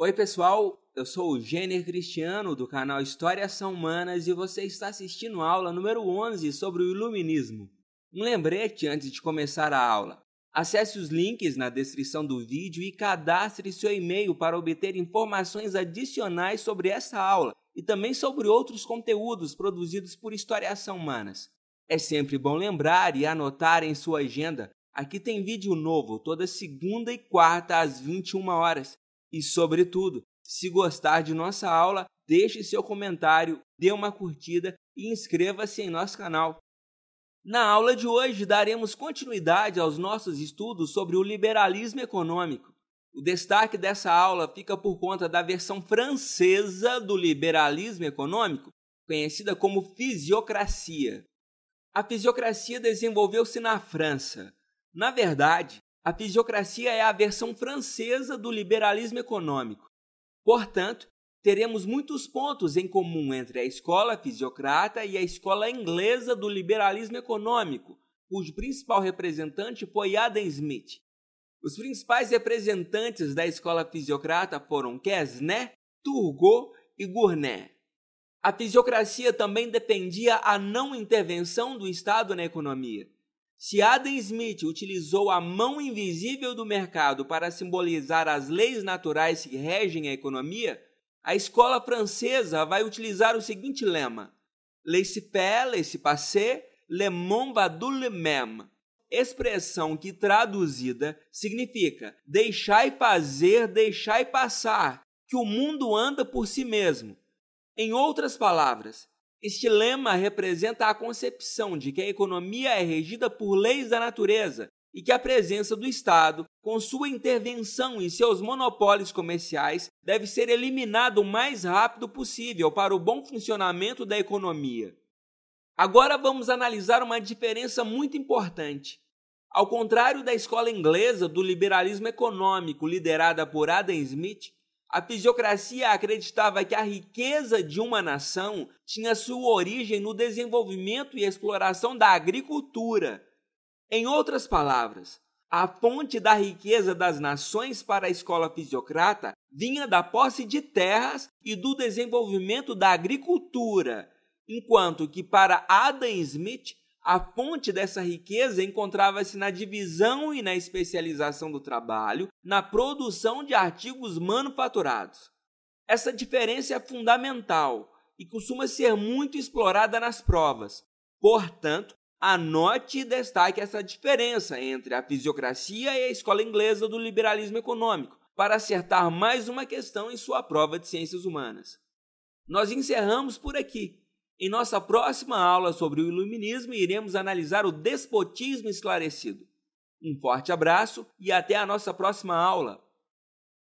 Oi, pessoal, eu sou o Gêner Cristiano do canal Histórias São Humanas e você está assistindo a aula número 11 sobre o Iluminismo. Um lembrete antes de começar a aula. Acesse os links na descrição do vídeo e cadastre seu e-mail para obter informações adicionais sobre essa aula e também sobre outros conteúdos produzidos por Histórias São Humanas. É sempre bom lembrar e anotar em sua agenda. Aqui tem vídeo novo toda segunda e quarta às 21 horas. E, sobretudo, se gostar de nossa aula, deixe seu comentário, dê uma curtida e inscreva-se em nosso canal. Na aula de hoje, daremos continuidade aos nossos estudos sobre o liberalismo econômico. O destaque dessa aula fica por conta da versão francesa do liberalismo econômico, conhecida como fisiocracia. A fisiocracia desenvolveu-se na França. Na verdade, a fisiocracia é a versão francesa do liberalismo econômico. Portanto, teremos muitos pontos em comum entre a escola fisiocrata e a escola inglesa do liberalismo econômico, cujo principal representante foi Adam Smith. Os principais representantes da escola fisiocrata foram Quesnay, Turgot e Gournay. A fisiocracia também defendia a não intervenção do Estado na economia. Se Adam Smith utilizou a mão invisível do mercado para simbolizar as leis naturais que regem a economia, a escola francesa vai utilizar o seguinte lema: Laissez-faire, laissez-passer, le monde va du le même. Expressão que traduzida significa deixai fazer, deixai passar, que o mundo anda por si mesmo. Em outras palavras, este lema representa a concepção de que a economia é regida por leis da natureza e que a presença do Estado, com sua intervenção em seus monopólios comerciais, deve ser eliminada o mais rápido possível para o bom funcionamento da economia. Agora vamos analisar uma diferença muito importante. Ao contrário da escola inglesa do liberalismo econômico liderada por Adam Smith, a fisiocracia acreditava que a riqueza de uma nação tinha sua origem no desenvolvimento e exploração da agricultura. Em outras palavras, a fonte da riqueza das nações para a escola fisiocrata vinha da posse de terras e do desenvolvimento da agricultura, enquanto que para Adam Smith a fonte dessa riqueza encontrava-se na divisão e na especialização do trabalho, na produção de artigos manufaturados. Essa diferença é fundamental e costuma ser muito explorada nas provas. Portanto, anote e destaque essa diferença entre a fisiocracia e a escola inglesa do liberalismo econômico, para acertar mais uma questão em sua prova de ciências humanas. Nós encerramos por aqui. Em nossa próxima aula sobre o Iluminismo, iremos analisar o despotismo esclarecido. Um forte abraço e até a nossa próxima aula!